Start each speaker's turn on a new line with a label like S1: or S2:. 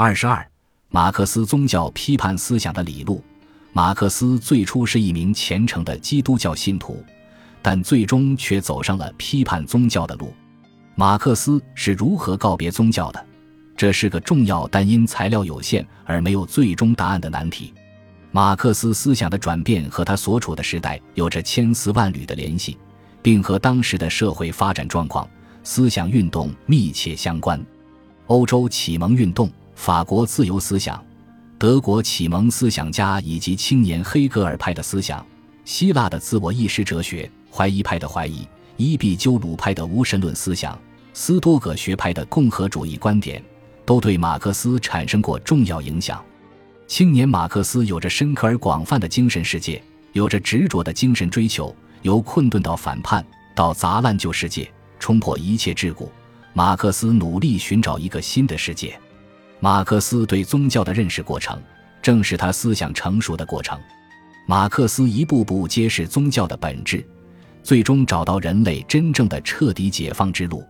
S1: 二十二，马克思宗教批判思想的理路。马克思最初是一名虔诚的基督教信徒，但最终却走上了批判宗教的路。马克思是如何告别宗教的？这是个重要但因材料有限而没有最终答案的难题。马克思思想的转变和他所处的时代有着千丝万缕的联系，并和当时的社会发展状况、思想运动密切相关。欧洲启蒙运动、法国自由思想、德国启蒙思想家以及青年黑格尔派的思想、希腊的自我意识哲学、怀疑派的怀疑、伊壁鸠鲁派的无神论思想、斯多葛学派的共和主义观点。都对马克思产生过重要影响。青年马克思有着深刻而广泛的精神世界，有着执着的精神追求，由困顿到反叛，到砸烂旧世界，冲破一切桎梏。马克思努力寻找一个新的世界。马克思对宗教的认识过程，正是他思想成熟的过程。马克思一步步揭示宗教的本质，最终找到人类真正的彻底解放之路。